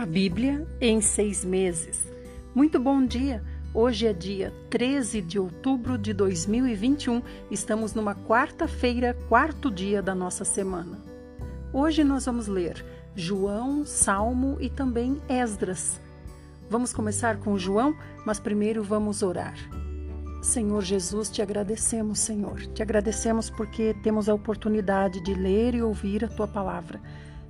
A Bíblia em seis meses. Muito bom dia! Hoje é dia 13 de outubro de 2021. Estamos numa quarta-feira, quarto dia da nossa semana. Hoje nós vamos ler João, Salmo e também Esdras. Vamos começar com João, mas primeiro vamos orar. Senhor Jesus, te agradecemos, Senhor. Te agradecemos porque temos a oportunidade de ler e ouvir a tua palavra.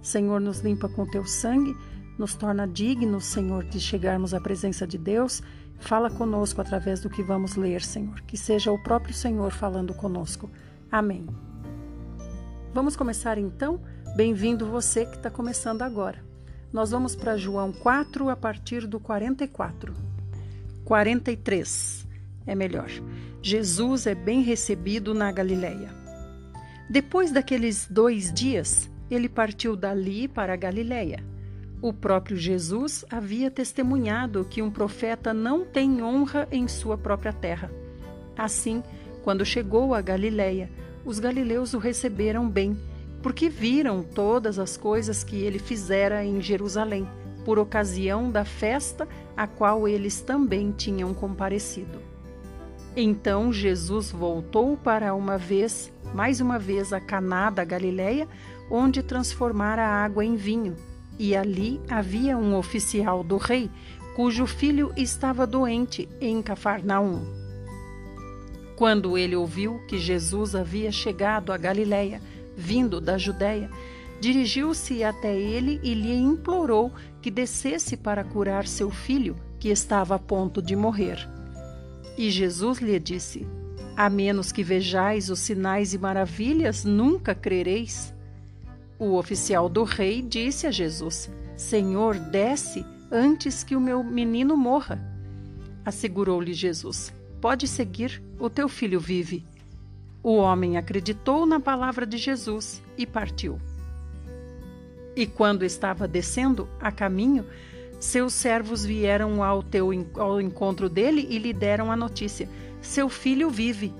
Senhor, nos limpa com teu sangue, nos torna dignos, Senhor, de chegarmos à presença de Deus. Fala conosco através do que vamos ler, Senhor. Que seja o próprio Senhor falando conosco. Amém. Vamos começar então? Bem-vindo você que está começando agora. Nós vamos para João 4 a partir do 44. 43 é melhor. Jesus é bem recebido na Galileia. Depois daqueles dois dias, ele partiu dali para a Galileia. O próprio Jesus havia testemunhado que um profeta não tem honra em sua própria terra. Assim, quando chegou a Galileia, os galileus o receberam bem, porque viram todas as coisas que ele fizera em Jerusalém, por ocasião da festa a qual eles também tinham comparecido. Então Jesus voltou para uma vez, mais uma vez a Caná da Galileia, onde transformara a água em vinho. E ali havia um oficial do rei, cujo filho estava doente em Cafarnaum. Quando ele ouviu que Jesus havia chegado a Galileia, vindo da Judéia, dirigiu-se até ele e lhe implorou que descesse para curar seu filho, que estava a ponto de morrer. E Jesus lhe disse: A menos que vejais os sinais e maravilhas, nunca crereis. O oficial do rei disse a Jesus: Senhor, desce antes que o meu menino morra. Assegurou-lhe Jesus: Pode seguir, o teu filho vive. O homem acreditou na palavra de Jesus e partiu. E quando estava descendo a caminho, seus servos vieram ao, teu, ao encontro dele e lhe deram a notícia: Seu filho vive.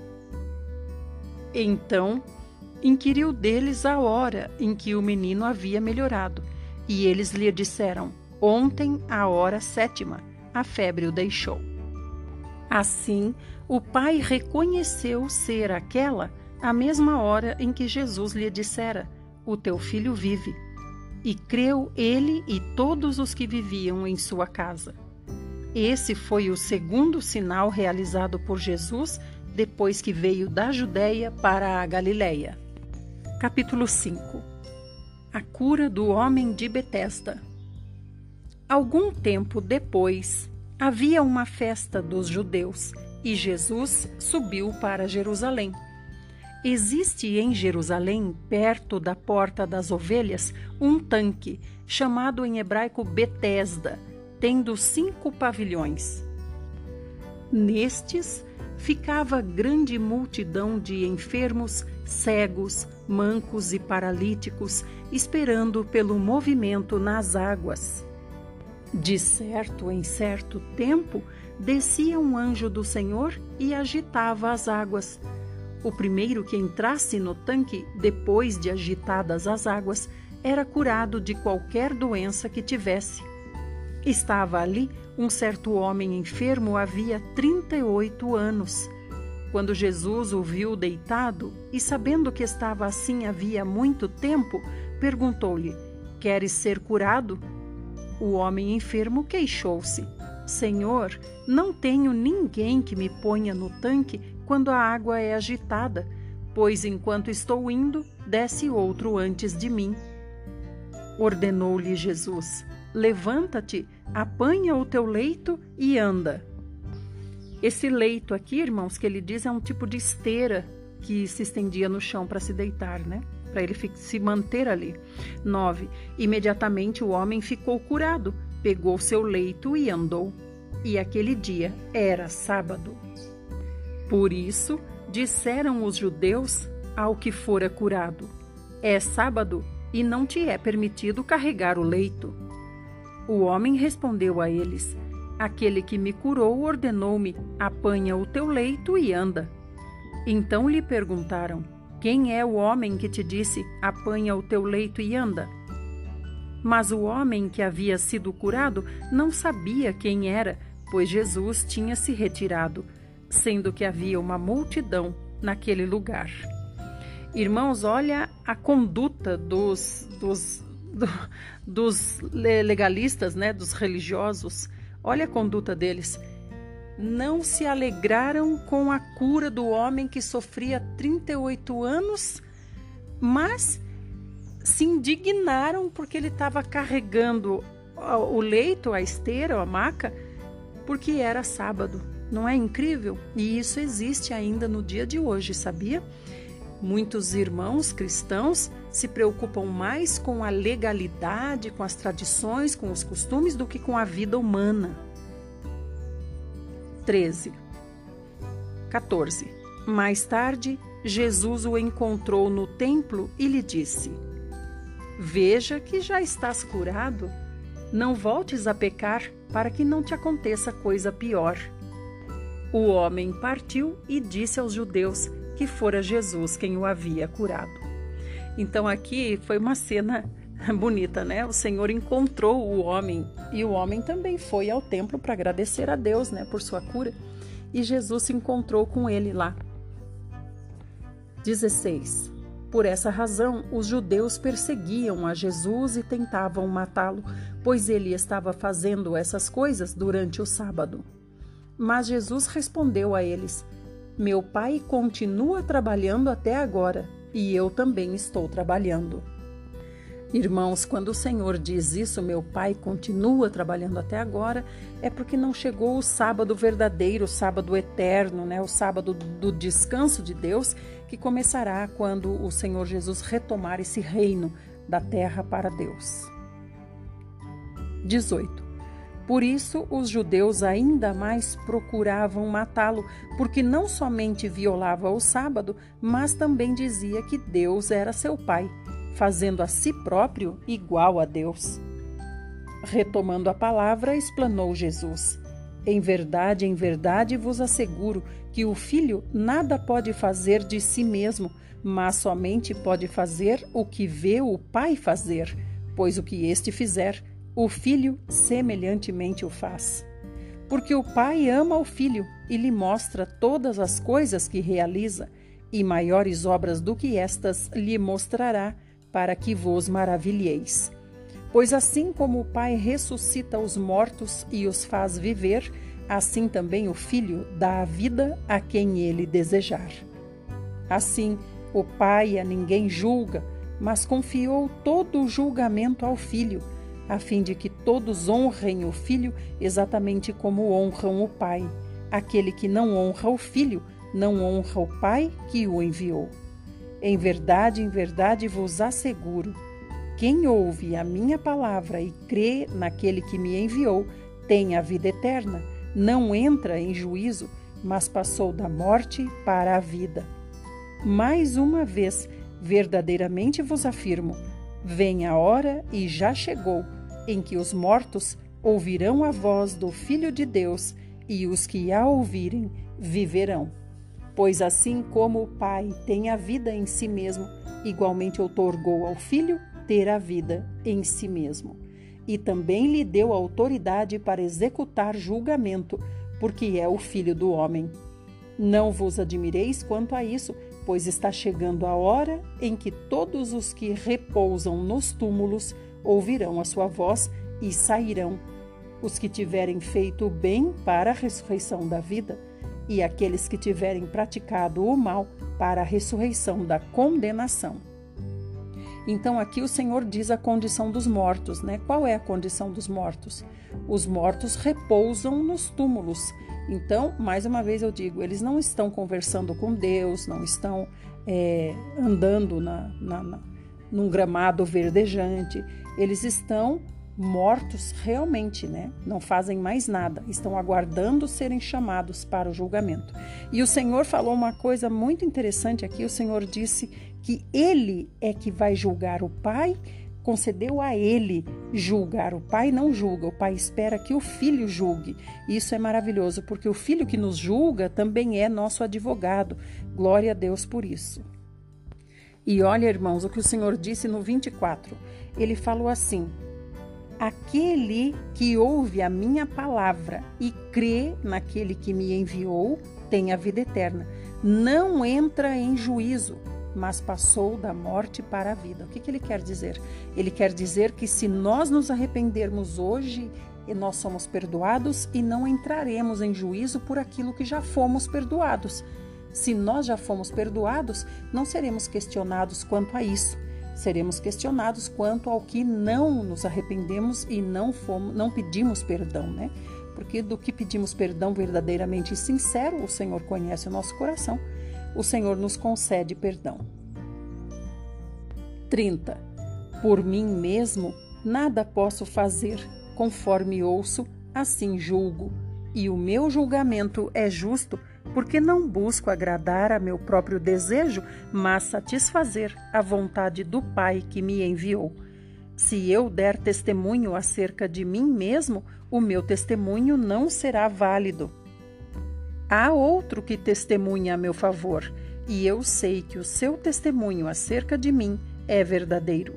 Então inquiriu deles a hora em que o menino havia melhorado. E eles lhe disseram: Ontem, à hora sétima, a febre o deixou. Assim, o pai reconheceu ser aquela a mesma hora em que Jesus lhe dissera: O teu filho vive e creu ele e todos os que viviam em sua casa. Esse foi o segundo sinal realizado por Jesus depois que veio da Judéia para a Galiléia. Capítulo 5 A cura do homem de Betesda. Algum tempo depois, havia uma festa dos judeus e Jesus subiu para Jerusalém. Existe em Jerusalém, perto da Porta das Ovelhas, um tanque, chamado em hebraico Betesda, tendo cinco pavilhões. Nestes ficava grande multidão de enfermos, cegos, mancos e paralíticos, esperando pelo movimento nas águas. De certo em certo tempo, descia um anjo do Senhor e agitava as águas o primeiro que entrasse no tanque, depois de agitadas as águas, era curado de qualquer doença que tivesse. Estava ali um certo homem enfermo havia 38 anos. Quando Jesus o viu deitado e sabendo que estava assim havia muito tempo, perguntou-lhe: Queres ser curado? O homem enfermo queixou-se: Senhor, não tenho ninguém que me ponha no tanque quando a água é agitada, pois enquanto estou indo, desce outro antes de mim. Ordenou-lhe Jesus: Levanta-te, apanha o teu leito e anda. Esse leito aqui, irmãos, que ele diz é um tipo de esteira que se estendia no chão para se deitar, né? Para ele se manter ali. 9. Imediatamente o homem ficou curado, pegou seu leito e andou. E aquele dia era sábado. Por isso, disseram os judeus ao que fora curado: É sábado e não te é permitido carregar o leito. O homem respondeu a eles: Aquele que me curou ordenou-me: apanha o teu leito e anda. Então lhe perguntaram: Quem é o homem que te disse: apanha o teu leito e anda? Mas o homem que havia sido curado não sabia quem era, pois Jesus tinha se retirado, sendo que havia uma multidão naquele lugar. Irmãos, olha a conduta dos, dos, do, dos legalistas, né, dos religiosos. Olha a conduta deles. Não se alegraram com a cura do homem que sofria 38 anos, mas se indignaram porque ele estava carregando o leito, a esteira, a maca, porque era sábado. Não é incrível? E isso existe ainda no dia de hoje, sabia? Muitos irmãos cristãos se preocupam mais com a legalidade, com as tradições, com os costumes do que com a vida humana. 13. 14. Mais tarde, Jesus o encontrou no templo e lhe disse: Veja que já estás curado. Não voltes a pecar, para que não te aconteça coisa pior. O homem partiu e disse aos judeus que fora Jesus quem o havia curado. Então aqui foi uma cena bonita, né? O Senhor encontrou o homem e o homem também foi ao templo para agradecer a Deus, né, por sua cura. E Jesus se encontrou com ele lá. 16. Por essa razão, os judeus perseguiam a Jesus e tentavam matá-lo, pois ele estava fazendo essas coisas durante o sábado. Mas Jesus respondeu a eles: Meu pai continua trabalhando até agora e eu também estou trabalhando. Irmãos, quando o Senhor diz isso, meu pai continua trabalhando até agora, é porque não chegou o sábado verdadeiro, o sábado eterno, né? o sábado do descanso de Deus, que começará quando o Senhor Jesus retomar esse reino da terra para Deus. 18. Por isso, os judeus ainda mais procuravam matá-lo, porque não somente violava o sábado, mas também dizia que Deus era seu pai fazendo a si próprio igual a Deus. Retomando a palavra, explanou Jesus: Em verdade, em verdade vos asseguro que o filho nada pode fazer de si mesmo, mas somente pode fazer o que vê o pai fazer, pois o que este fizer, o filho semelhantemente o faz. Porque o pai ama o filho e lhe mostra todas as coisas que realiza, e maiores obras do que estas lhe mostrará para que vos maravilheis. Pois assim como o Pai ressuscita os mortos e os faz viver, assim também o Filho dá a vida a quem ele desejar. Assim, o Pai a ninguém julga, mas confiou todo o julgamento ao Filho, a fim de que todos honrem o Filho exatamente como honram o Pai. Aquele que não honra o Filho, não honra o Pai que o enviou. Em verdade, em verdade vos asseguro: quem ouve a minha palavra e crê naquele que me enviou, tem a vida eterna, não entra em juízo, mas passou da morte para a vida. Mais uma vez, verdadeiramente vos afirmo: vem a hora e já chegou em que os mortos ouvirão a voz do Filho de Deus, e os que a ouvirem viverão. Pois assim como o Pai tem a vida em si mesmo, igualmente outorgou ao Filho ter a vida em si mesmo. E também lhe deu autoridade para executar julgamento, porque é o Filho do homem. Não vos admireis quanto a isso, pois está chegando a hora em que todos os que repousam nos túmulos ouvirão a sua voz e sairão. Os que tiverem feito o bem para a ressurreição da vida, e aqueles que tiverem praticado o mal para a ressurreição da condenação. Então aqui o Senhor diz a condição dos mortos, né? Qual é a condição dos mortos? Os mortos repousam nos túmulos. Então, mais uma vez eu digo, eles não estão conversando com Deus, não estão é, andando na, na, na, num gramado verdejante, eles estão mortos realmente, né? Não fazem mais nada, estão aguardando serem chamados para o julgamento. E o Senhor falou uma coisa muito interessante aqui: o Senhor disse que Ele é que vai julgar o Pai, concedeu a Ele julgar. O Pai não julga, o Pai espera que o Filho julgue. Isso é maravilhoso, porque o Filho que nos julga também é nosso advogado. Glória a Deus por isso. E olha, irmãos, o que o Senhor disse no 24. Ele falou assim: Aquele que ouve a minha palavra e crê naquele que me enviou tem a vida eterna. Não entra em juízo, mas passou da morte para a vida. O que, que ele quer dizer? Ele quer dizer que se nós nos arrependermos hoje, nós somos perdoados e não entraremos em juízo por aquilo que já fomos perdoados. Se nós já fomos perdoados, não seremos questionados quanto a isso. Seremos questionados quanto ao que não nos arrependemos e não fomos, não pedimos perdão, né? Porque do que pedimos perdão verdadeiramente e sincero, o Senhor conhece o nosso coração. O Senhor nos concede perdão. 30. Por mim mesmo nada posso fazer, conforme ouço, assim julgo, e o meu julgamento é justo porque não busco agradar a meu próprio desejo, mas satisfazer a vontade do Pai que me enviou. Se eu der testemunho acerca de mim mesmo, o meu testemunho não será válido. Há outro que testemunha a meu favor, e eu sei que o seu testemunho acerca de mim é verdadeiro.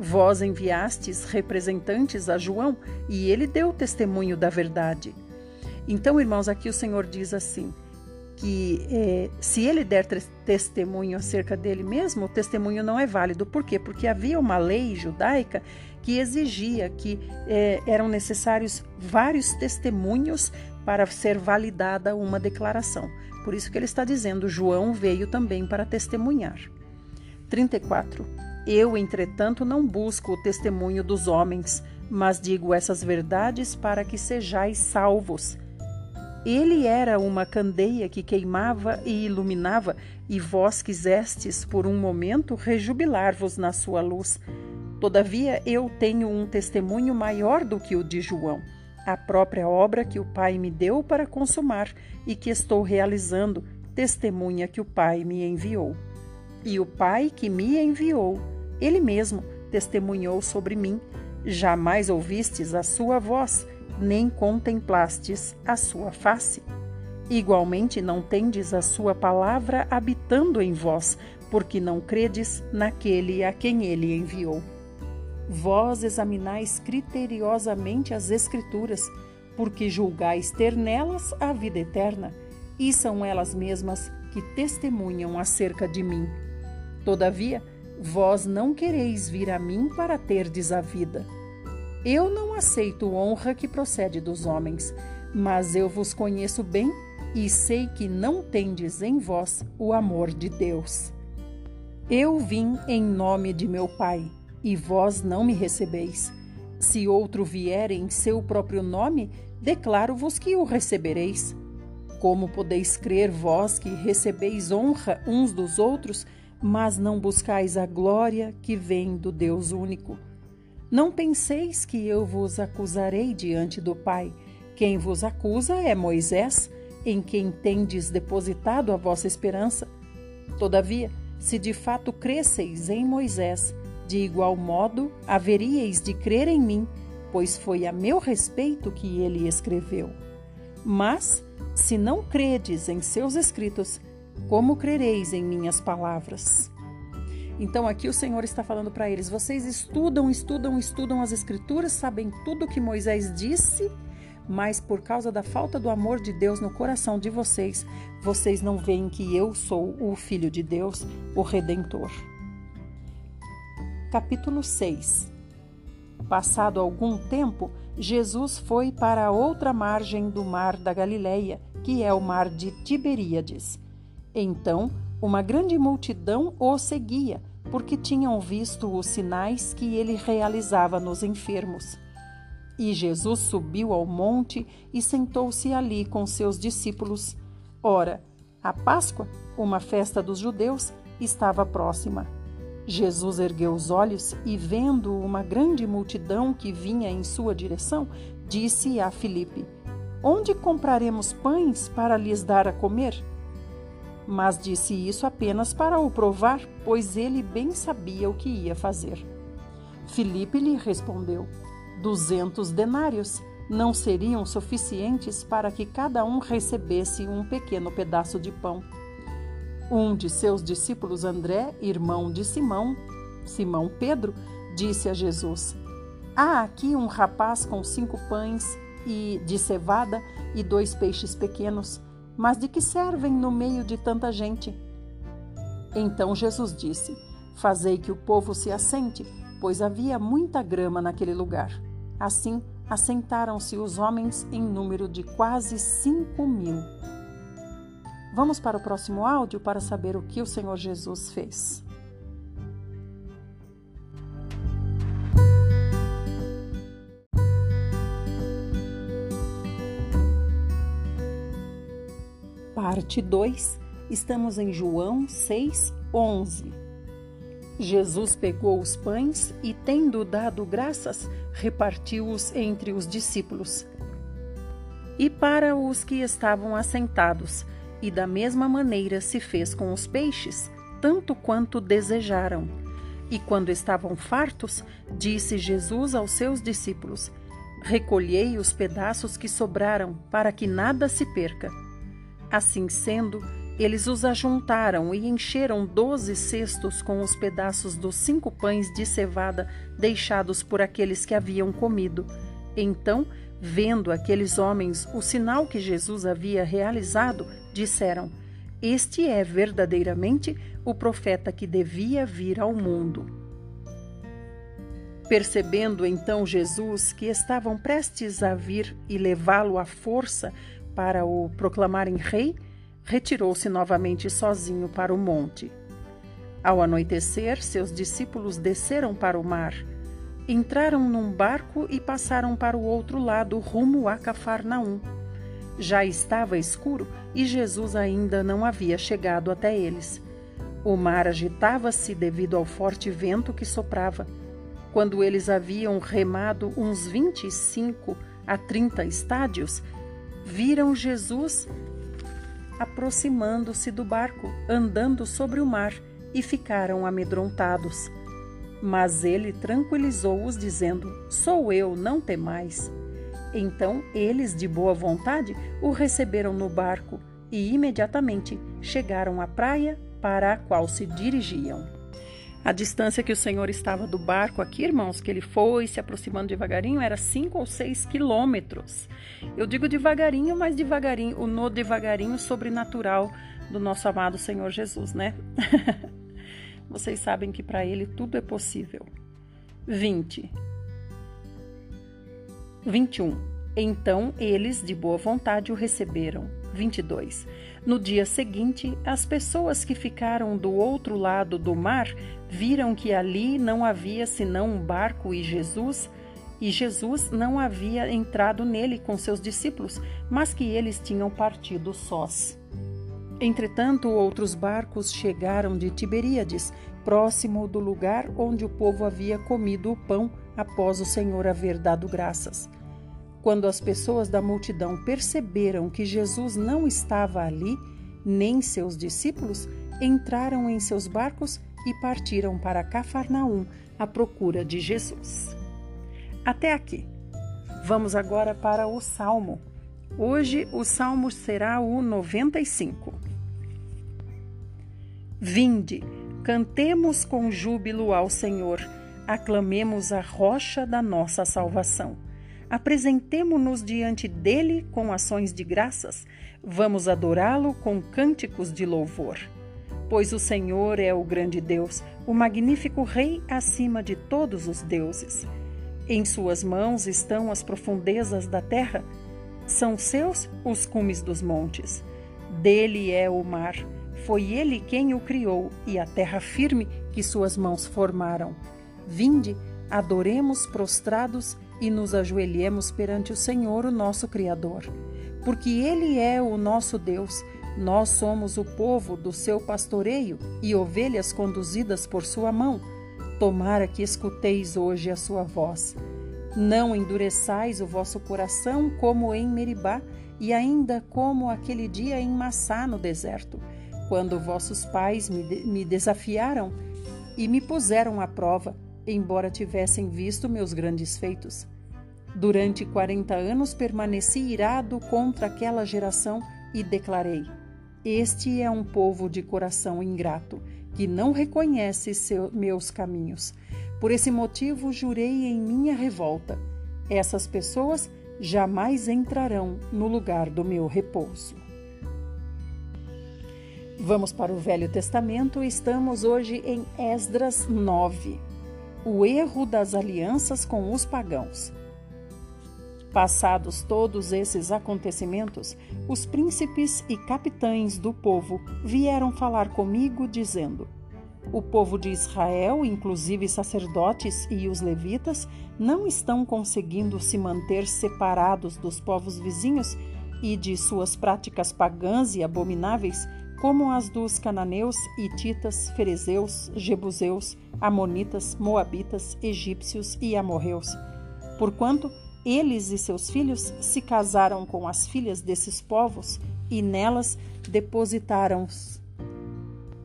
Vós enviastes representantes a João, e ele deu testemunho da verdade. Então, irmãos, aqui o Senhor diz assim: que é, se ele der testemunho acerca dele mesmo, o testemunho não é válido. Por quê? Porque havia uma lei judaica que exigia que é, eram necessários vários testemunhos para ser validada uma declaração. Por isso que ele está dizendo: João veio também para testemunhar. 34. Eu, entretanto, não busco o testemunho dos homens, mas digo essas verdades para que sejais salvos. Ele era uma candeia que queimava e iluminava, e vós quisestes por um momento rejubilar-vos na sua luz. Todavia eu tenho um testemunho maior do que o de João, a própria obra que o Pai me deu para consumar e que estou realizando, testemunha que o Pai me enviou. E o Pai que me enviou, ele mesmo testemunhou sobre mim. Jamais ouvistes a sua voz, nem contemplastes a sua face. Igualmente não tendes a sua palavra habitando em vós, porque não credes naquele a quem ele enviou. Vós examinais criteriosamente as Escrituras, porque julgais ter nelas a vida eterna, e são elas mesmas que testemunham acerca de mim. Todavia, vós não quereis vir a mim para terdes a vida. Eu não aceito honra que procede dos homens, mas eu vos conheço bem e sei que não tendes em vós o amor de Deus. Eu vim em nome de meu Pai, e vós não me recebeis. Se outro vier em seu próprio nome, declaro-vos que o recebereis. Como podeis crer vós que recebeis honra uns dos outros, mas não buscais a glória que vem do Deus único? Não penseis que eu vos acusarei diante do Pai. Quem vos acusa é Moisés, em quem tendes depositado a vossa esperança. Todavia, se de fato cresceis em Moisés, de igual modo haveríeis de crer em mim, pois foi a meu respeito que ele escreveu. Mas, se não credes em seus escritos, como crereis em minhas palavras? Então aqui o Senhor está falando para eles: vocês estudam, estudam, estudam as Escrituras, sabem tudo o que Moisés disse, mas por causa da falta do amor de Deus no coração de vocês, vocês não veem que eu sou o Filho de Deus, o Redentor. Capítulo 6 Passado algum tempo, Jesus foi para a outra margem do mar da Galileia, que é o mar de Tiberíades. Então, uma grande multidão o seguia, porque tinham visto os sinais que ele realizava nos enfermos. E Jesus subiu ao monte e sentou-se ali com seus discípulos. Ora, a Páscoa, uma festa dos judeus, estava próxima. Jesus ergueu os olhos e, vendo uma grande multidão que vinha em sua direção, disse a Filipe: Onde compraremos pães para lhes dar a comer? Mas disse isso apenas para o provar, pois ele bem sabia o que ia fazer. Filipe lhe respondeu: Duzentos denários não seriam suficientes para que cada um recebesse um pequeno pedaço de pão. Um de seus discípulos, André, irmão de Simão, Simão Pedro, disse a Jesus: Há aqui um rapaz com cinco pães e de cevada e dois peixes pequenos, mas de que servem no meio de tanta gente? Então Jesus disse: Fazei que o povo se assente, pois havia muita grama naquele lugar. Assim, assentaram-se os homens em número de quase cinco mil. Vamos para o próximo áudio para saber o que o Senhor Jesus fez. Parte 2, estamos em João 6, 11. Jesus pegou os pães e, tendo dado graças, repartiu-os entre os discípulos. E para os que estavam assentados, e da mesma maneira se fez com os peixes, tanto quanto desejaram. E quando estavam fartos, disse Jesus aos seus discípulos: Recolhei os pedaços que sobraram, para que nada se perca. Assim sendo, eles os ajuntaram e encheram doze cestos com os pedaços dos cinco pães de cevada deixados por aqueles que haviam comido. Então, vendo aqueles homens o sinal que Jesus havia realizado, disseram: Este é verdadeiramente o profeta que devia vir ao mundo. Percebendo então Jesus que estavam prestes a vir e levá-lo à força, para o proclamarem rei, retirou-se novamente sozinho para o monte. Ao anoitecer, seus discípulos desceram para o mar, entraram num barco e passaram para o outro lado, rumo a Cafarnaum. Já estava escuro e Jesus ainda não havia chegado até eles. O mar agitava-se devido ao forte vento que soprava. Quando eles haviam remado uns 25 a 30 estádios, viram Jesus aproximando-se do barco, andando sobre o mar, e ficaram amedrontados. Mas ele tranquilizou-os, dizendo: Sou eu, não temais. Então eles, de boa vontade, o receberam no barco e imediatamente chegaram à praia para a qual se dirigiam. A distância que o Senhor estava do barco aqui, irmãos, que ele foi se aproximando devagarinho, era cinco ou seis quilômetros. Eu digo devagarinho, mas devagarinho, o no devagarinho sobrenatural do nosso amado Senhor Jesus, né? Vocês sabem que para ele tudo é possível. 20. 21. Então eles, de boa vontade, o receberam. 22. No dia seguinte, as pessoas que ficaram do outro lado do mar viram que ali não havia senão um barco e Jesus, e Jesus não havia entrado nele com seus discípulos, mas que eles tinham partido sós. Entretanto, outros barcos chegaram de Tiberíades, próximo do lugar onde o povo havia comido o pão após o Senhor haver dado graças. Quando as pessoas da multidão perceberam que Jesus não estava ali, nem seus discípulos, entraram em seus barcos e partiram para Cafarnaum à procura de Jesus. Até aqui. Vamos agora para o Salmo. Hoje o Salmo será o 95. Vinde, cantemos com júbilo ao Senhor, aclamemos a rocha da nossa salvação. Apresentemo-nos diante dele com ações de graças, vamos adorá-lo com cânticos de louvor. Pois o Senhor é o grande Deus, o magnífico Rei acima de todos os deuses. Em suas mãos estão as profundezas da terra, são seus os cumes dos montes. Dele é o mar, foi ele quem o criou, e a terra firme que suas mãos formaram. Vinde, adoremos prostrados e nos ajoelhemos perante o Senhor, o nosso Criador. Porque Ele é o nosso Deus, nós somos o povo do seu pastoreio e ovelhas conduzidas por sua mão. Tomara que escuteis hoje a sua voz. Não endureçais o vosso coração como em Meribá e ainda como aquele dia em Massá no deserto, quando vossos pais me, me desafiaram e me puseram à prova embora tivessem visto meus grandes feitos. Durante quarenta anos permaneci irado contra aquela geração e declarei: Este é um povo de coração ingrato, que não reconhece seus, meus caminhos. Por esse motivo, jurei em minha revolta: essas pessoas jamais entrarão no lugar do meu repouso. Vamos para o Velho Testamento, estamos hoje em Esdras 9. O erro das alianças com os pagãos. Passados todos esses acontecimentos, os príncipes e capitães do povo vieram falar comigo, dizendo: O povo de Israel, inclusive sacerdotes e os levitas, não estão conseguindo se manter separados dos povos vizinhos e de suas práticas pagãs e abomináveis, como as dos cananeus, hititas, ferezeus, jebuseus, amonitas, moabitas, egípcios e amorreus. Porquanto eles e seus filhos se casaram com as filhas desses povos e nelas depositaram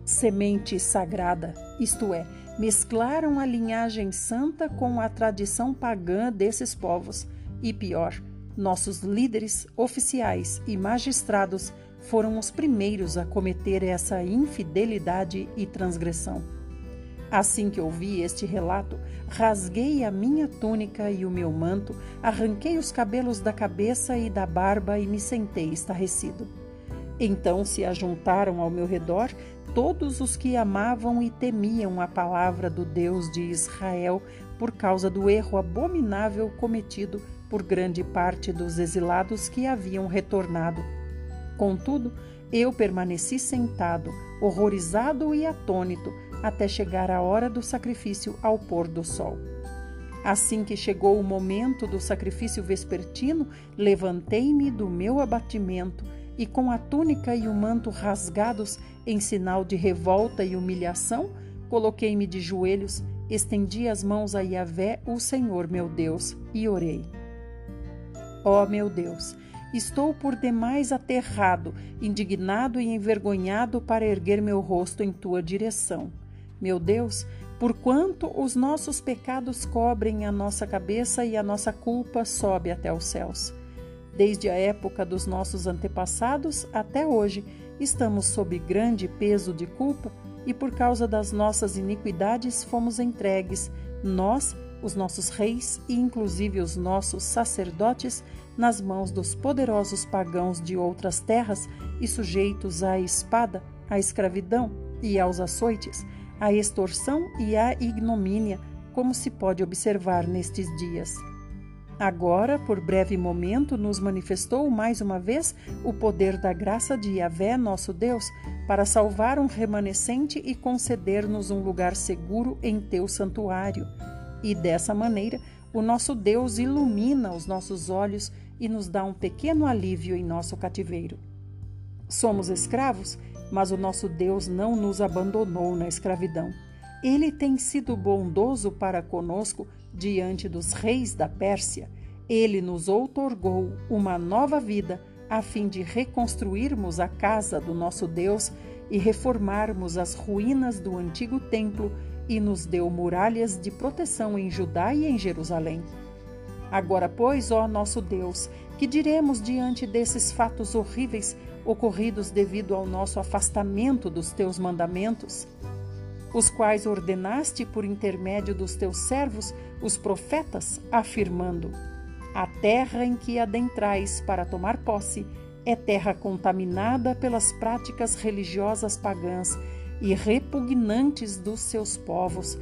semente sagrada, isto é, mesclaram a linhagem santa com a tradição pagã desses povos. E pior, nossos líderes, oficiais e magistrados foram os primeiros a cometer essa infidelidade e transgressão. Assim que ouvi este relato, rasguei a minha túnica e o meu manto, arranquei os cabelos da cabeça e da barba e me sentei estarrecido. Então se ajuntaram ao meu redor todos os que amavam e temiam a palavra do Deus de Israel por causa do erro abominável cometido por grande parte dos exilados que haviam retornado. Contudo, eu permaneci sentado, horrorizado e atônito, até chegar a hora do sacrifício ao pôr do sol. Assim que chegou o momento do sacrifício vespertino, levantei-me do meu abatimento e, com a túnica e o manto rasgados em sinal de revolta e humilhação, coloquei-me de joelhos, estendi as mãos a Yahvé, o Senhor meu Deus, e orei. Ó oh, meu Deus, estou por demais aterrado, indignado e envergonhado para erguer meu rosto em tua direção. Meu Deus, porquanto os nossos pecados cobrem a nossa cabeça e a nossa culpa sobe até os céus. Desde a época dos nossos antepassados até hoje, estamos sob grande peso de culpa e por causa das nossas iniquidades fomos entregues, nós, os nossos reis e inclusive os nossos sacerdotes, nas mãos dos poderosos pagãos de outras terras e sujeitos à espada, à escravidão e aos açoites a extorsão e a ignomínia, como se pode observar nestes dias. Agora, por breve momento, nos manifestou mais uma vez o poder da graça de Yahvé, nosso Deus, para salvar um remanescente e conceder-nos um lugar seguro em teu santuário. E dessa maneira, o nosso Deus ilumina os nossos olhos e nos dá um pequeno alívio em nosso cativeiro. Somos escravos mas o nosso Deus não nos abandonou na escravidão. Ele tem sido bondoso para conosco diante dos reis da Pérsia. Ele nos outorgou uma nova vida a fim de reconstruirmos a casa do nosso Deus e reformarmos as ruínas do antigo templo e nos deu muralhas de proteção em Judá e em Jerusalém. Agora, pois, ó nosso Deus, que diremos diante desses fatos horríveis ocorridos devido ao nosso afastamento dos teus mandamentos, os quais ordenaste por intermédio dos teus servos, os profetas, afirmando: A terra em que adentrais para tomar posse é terra contaminada pelas práticas religiosas pagãs e repugnantes dos seus povos,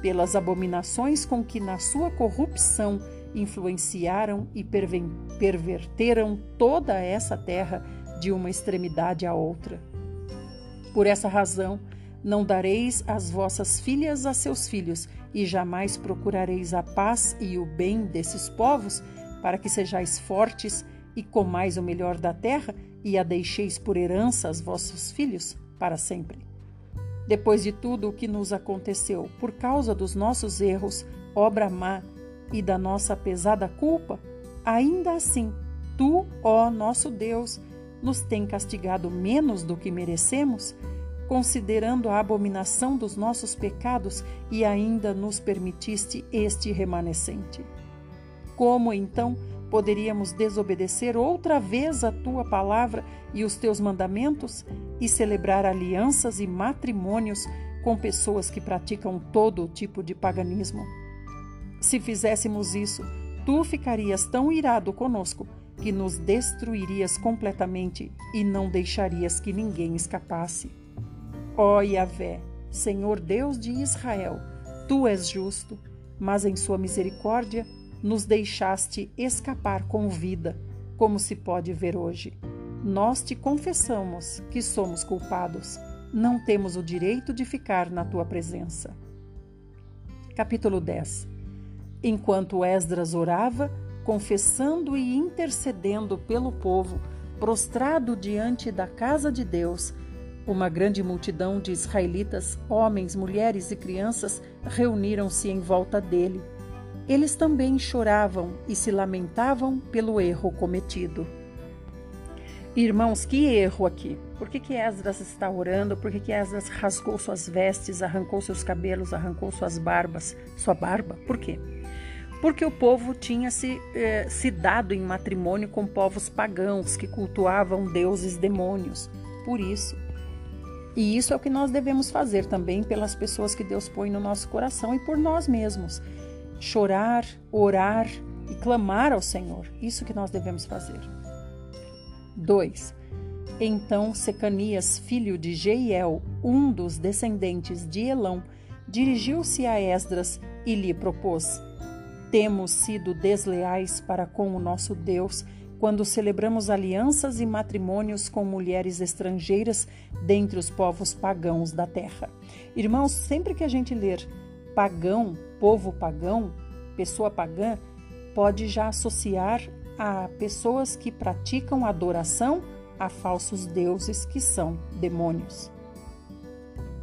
pelas abominações com que na sua corrupção influenciaram e perverteram toda essa terra de uma extremidade à outra. Por essa razão, não dareis as vossas filhas a seus filhos, e jamais procurareis a paz e o bem desses povos, para que sejais fortes e comais o melhor da terra, e a deixeis por herança aos vossos filhos para sempre. Depois de tudo o que nos aconteceu, por causa dos nossos erros, obra má e da nossa pesada culpa, ainda assim, tu, ó nosso Deus, nos tem castigado menos do que merecemos, considerando a abominação dos nossos pecados e ainda nos permitiste este remanescente. Como então poderíamos desobedecer outra vez a tua palavra e os teus mandamentos e celebrar alianças e matrimônios com pessoas que praticam todo tipo de paganismo? Se fizéssemos isso, tu ficarias tão irado conosco que nos destruirias completamente e não deixarias que ninguém escapasse. Ó Yahvé, Senhor Deus de Israel, tu és justo, mas em sua misericórdia nos deixaste escapar com vida, como se pode ver hoje. Nós te confessamos que somos culpados. Não temos o direito de ficar na tua presença. Capítulo 10 Enquanto Esdras orava, confessando e intercedendo pelo povo, prostrado diante da casa de Deus, uma grande multidão de israelitas, homens, mulheres e crianças, reuniram-se em volta dele. Eles também choravam e se lamentavam pelo erro cometido. Irmãos, que erro aqui. Por que, que Esdras está orando? Por que, que Esdras rasgou suas vestes, arrancou seus cabelos, arrancou suas barbas, sua barba? Por quê? Porque o povo tinha se, eh, se dado em matrimônio com povos pagãos que cultuavam deuses demônios. Por isso. E isso é o que nós devemos fazer também pelas pessoas que Deus põe no nosso coração e por nós mesmos. Chorar, orar e clamar ao Senhor. Isso que nós devemos fazer. 2. Então Secanias, filho de Jeiel, um dos descendentes de Elão, dirigiu-se a Esdras e lhe propôs: Temos sido desleais para com o nosso Deus quando celebramos alianças e matrimônios com mulheres estrangeiras dentre os povos pagãos da terra. Irmãos, sempre que a gente ler pagão, povo pagão, pessoa pagã, pode já associar a pessoas que praticam adoração a falsos deuses que são demônios.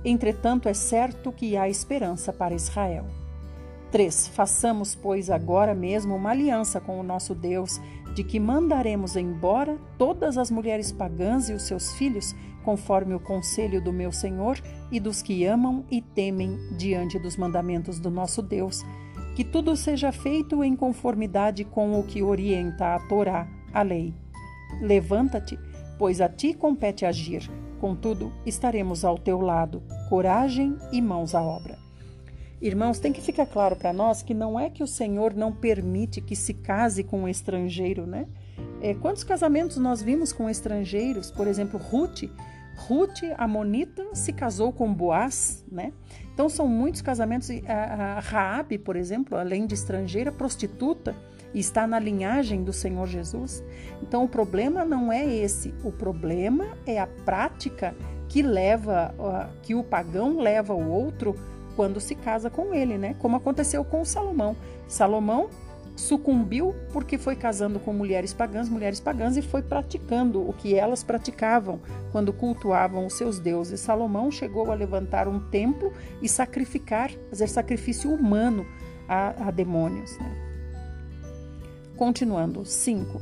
Entretanto, é certo que há esperança para Israel. 3. Façamos, pois, agora mesmo uma aliança com o nosso Deus, de que mandaremos embora todas as mulheres pagãs e os seus filhos, conforme o conselho do meu Senhor e dos que amam e temem diante dos mandamentos do nosso Deus, que tudo seja feito em conformidade com o que orienta a Torá, a lei. Levanta-te, pois a ti compete agir. Contudo, estaremos ao teu lado, coragem e mãos à obra. Irmãos, tem que ficar claro para nós que não é que o Senhor não permite que se case com um estrangeiro, né? É, quantos casamentos nós vimos com estrangeiros? Por exemplo, Ruth Ruth, a Monita, se casou com Boaz, né? Então são muitos casamentos. A Raabe, por exemplo, além de estrangeira, prostituta, está na linhagem do Senhor Jesus. Então o problema não é esse. O problema é a prática que leva, que o pagão leva o outro quando se casa com ele, né? Como aconteceu com Salomão. Salomão sucumbiu porque foi casando com mulheres pagãs, mulheres pagãs e foi praticando o que elas praticavam quando cultuavam os seus deuses. Salomão chegou a levantar um templo e sacrificar, fazer sacrifício humano a, a demônios. Né? Continuando, 5.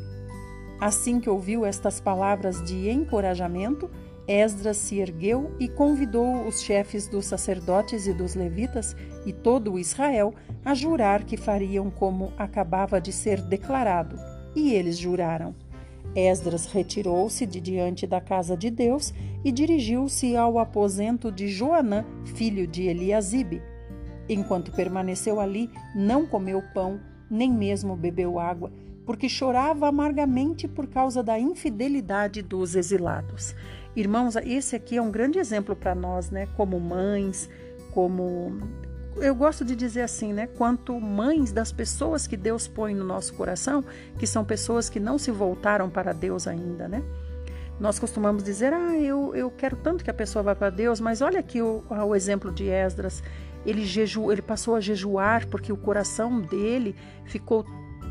Assim que ouviu estas palavras de encorajamento, Esdras se ergueu e convidou os chefes dos sacerdotes e dos levitas e todo Israel a jurar que fariam como acabava de ser declarado. E eles juraram. Esdras retirou-se de diante da casa de Deus e dirigiu-se ao aposento de Joanã, filho de Eliasibe. Enquanto permaneceu ali, não comeu pão, nem mesmo bebeu água, porque chorava amargamente por causa da infidelidade dos exilados. Irmãos, esse aqui é um grande exemplo para nós, né? Como mães, como eu gosto de dizer assim, né? Quanto mães das pessoas que Deus põe no nosso coração, que são pessoas que não se voltaram para Deus ainda, né? Nós costumamos dizer, ah, eu, eu quero tanto que a pessoa vá para Deus, mas olha aqui o, o exemplo de Esdras. Ele, jeju, ele passou a jejuar porque o coração dele ficou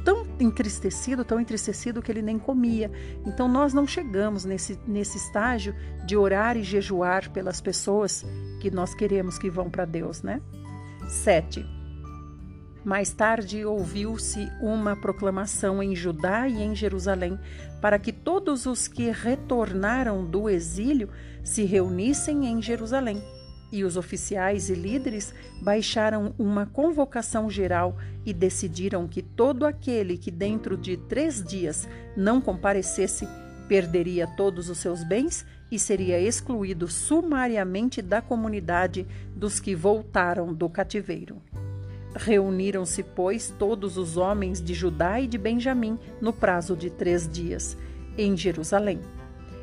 tão entristecido, tão entristecido que ele nem comia. Então nós não chegamos nesse, nesse estágio de orar e jejuar pelas pessoas que nós queremos que vão para Deus, né? 7. Mais tarde ouviu-se uma proclamação em Judá e em Jerusalém para que todos os que retornaram do exílio se reunissem em Jerusalém e os oficiais e líderes baixaram uma convocação geral e decidiram que todo aquele que dentro de três dias não comparecesse perderia todos os seus bens e seria excluído sumariamente da comunidade dos que voltaram do cativeiro. Reuniram-se, pois, todos os homens de Judá e de Benjamim no prazo de três dias, em Jerusalém.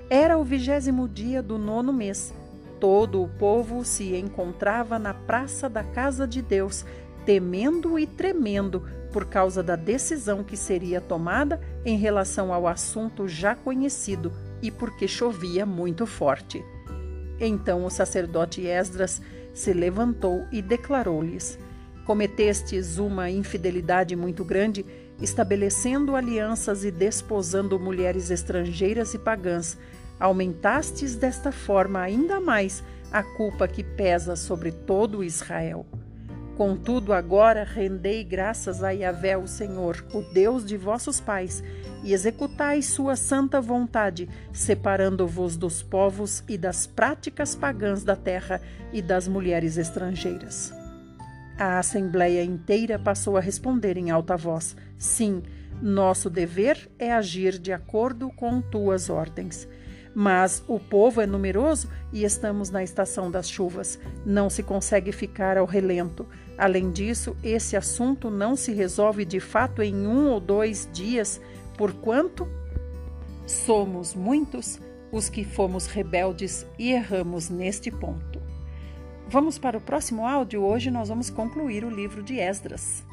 Era o vigésimo dia do nono mês. Todo o povo se encontrava na praça da casa de Deus, temendo e tremendo por causa da decisão que seria tomada em relação ao assunto já conhecido e porque chovia muito forte. Então o sacerdote Esdras se levantou e declarou-lhes: Cometestes uma infidelidade muito grande, estabelecendo alianças e desposando mulheres estrangeiras e pagãs. Aumentastes desta forma ainda mais a culpa que pesa sobre todo Israel. Contudo, agora rendei graças a Yahvé, o Senhor, o Deus de vossos pais, e executai sua santa vontade, separando-vos dos povos e das práticas pagãs da terra e das mulheres estrangeiras. A assembleia inteira passou a responder em alta voz: Sim, nosso dever é agir de acordo com tuas ordens. Mas o povo é numeroso e estamos na estação das chuvas. Não se consegue ficar ao relento. Além disso, esse assunto não se resolve de fato em um ou dois dias, porquanto somos muitos os que fomos rebeldes e erramos neste ponto. Vamos para o próximo áudio. Hoje nós vamos concluir o livro de Esdras.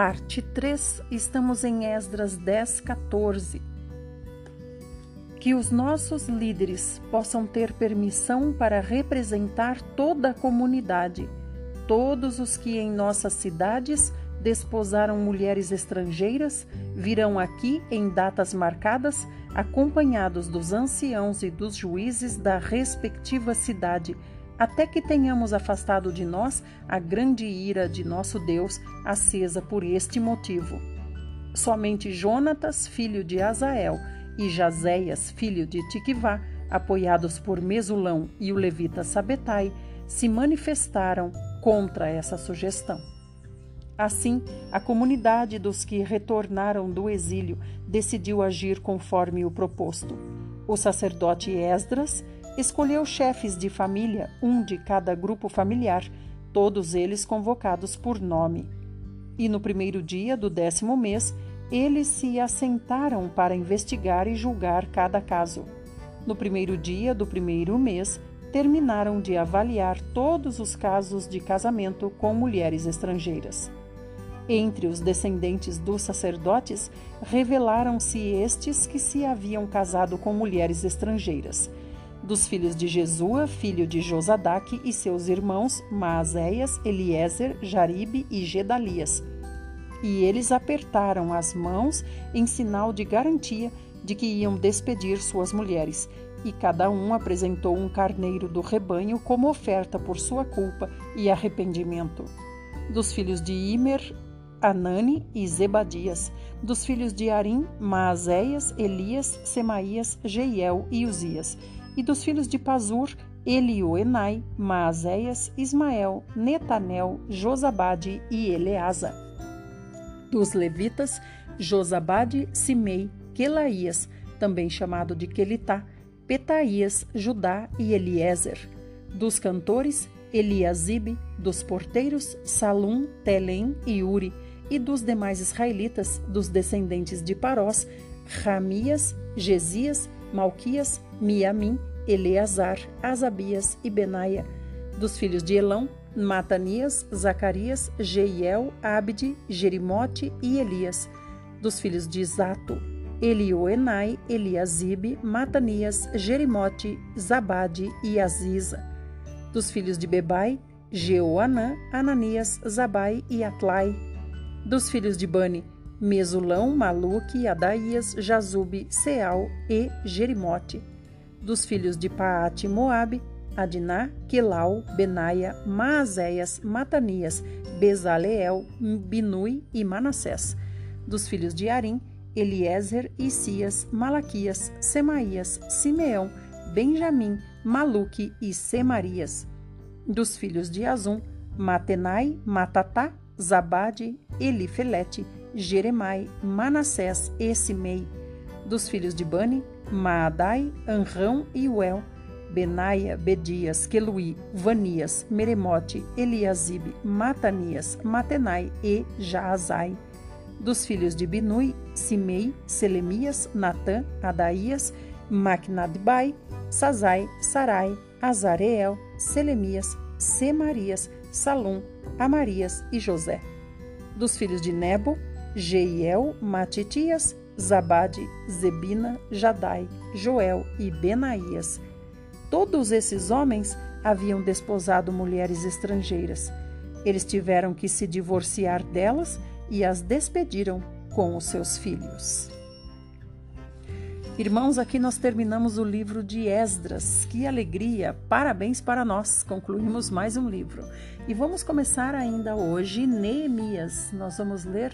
Parte 3, estamos em Esdras 10, 14. Que os nossos líderes possam ter permissão para representar toda a comunidade, todos os que em nossas cidades desposaram mulheres estrangeiras virão aqui em datas marcadas, acompanhados dos anciãos e dos juízes da respectiva cidade até que tenhamos afastado de nós a grande ira de nosso Deus, acesa por este motivo. Somente Jonatas, filho de Azael, e Jazéias, filho de Tiquivá, apoiados por Mesulão e o levita Sabetai, se manifestaram contra essa sugestão. Assim, a comunidade dos que retornaram do exílio decidiu agir conforme o proposto. O sacerdote Esdras escolheu chefes de família, um de cada grupo familiar, todos eles convocados por nome. E no primeiro dia do décimo mês, eles se assentaram para investigar e julgar cada caso. No primeiro dia do primeiro mês, terminaram de avaliar todos os casos de casamento com mulheres estrangeiras. Entre os descendentes dos sacerdotes, revelaram-se estes que se haviam casado com mulheres estrangeiras dos filhos de Jesua, filho de Josadaque, e seus irmãos Maazéias, Eliezer, Jaribe e Gedalias. E eles apertaram as mãos em sinal de garantia de que iam despedir suas mulheres, e cada um apresentou um carneiro do rebanho como oferta por sua culpa e arrependimento. Dos filhos de Imer, Anani e Zebadias, dos filhos de Arim, Maazéias, Elias, Semaías, Jeiel e Uzias, e dos filhos de Pazur, Elioenai, Maazéias, Ismael, Netanel, Josabade e Eleasa. Dos levitas, Josabade, Simei, Quelaías, também chamado de Quelitá, Petaías, Judá e Eliezer. Dos cantores, Eliasibe, dos porteiros, Salum, Telém e Uri, e dos demais israelitas, dos descendentes de Parós, Ramias, Gesias, Malquias, Miamim, Eleazar, Asabias e Benaia. Dos filhos de Elão, Matanias, Zacarias, Jeiel, Abde, Jerimote e Elias. Dos filhos de Zato, Elioenai, Eliasibe, Matanias, Jerimote, Zabade e Aziza. Dos filhos de Bebai, Jeoanã, Ananias, Zabai e Atlai. Dos filhos de Bani, Mesulão, Maluque, Adaías, Jazube, Seal e Jerimote. Dos filhos de Paate Moabe, Adiná, Quelau, Benaia, Maazéias, Matanias, Bezaleel, Binui e Manassés. Dos filhos de Arim, Eliezer, Isias, Malaquias, Semaías, Simeão, Benjamim, Maluque e Semarias. Dos filhos de Azum, Matenai, Matatá, Zabade, Elifelete, Jeremai, Manassés e Simei. Dos filhos de Bani, Maadai, Anrão e Uel. Benaia, Bedias, Queluí, Vanias, Meremote, Eliasibe, Matanias, Matenai e Jaazai. Dos filhos de Binui, Simei, Selemias, Natã, Adaías, Macnadbai, Sazai, Sarai, Azareel, Selemias, Semarias, Salum, Amarias e José. Dos filhos de Nebo, Jeiel, Matitias, Zabade, Zebina, Jadai, Joel e Benaías. Todos esses homens haviam desposado mulheres estrangeiras. Eles tiveram que se divorciar delas e as despediram com os seus filhos. Irmãos, aqui nós terminamos o livro de Esdras. Que alegria! Parabéns para nós! Concluímos mais um livro. E vamos começar ainda hoje Neemias. Nós vamos ler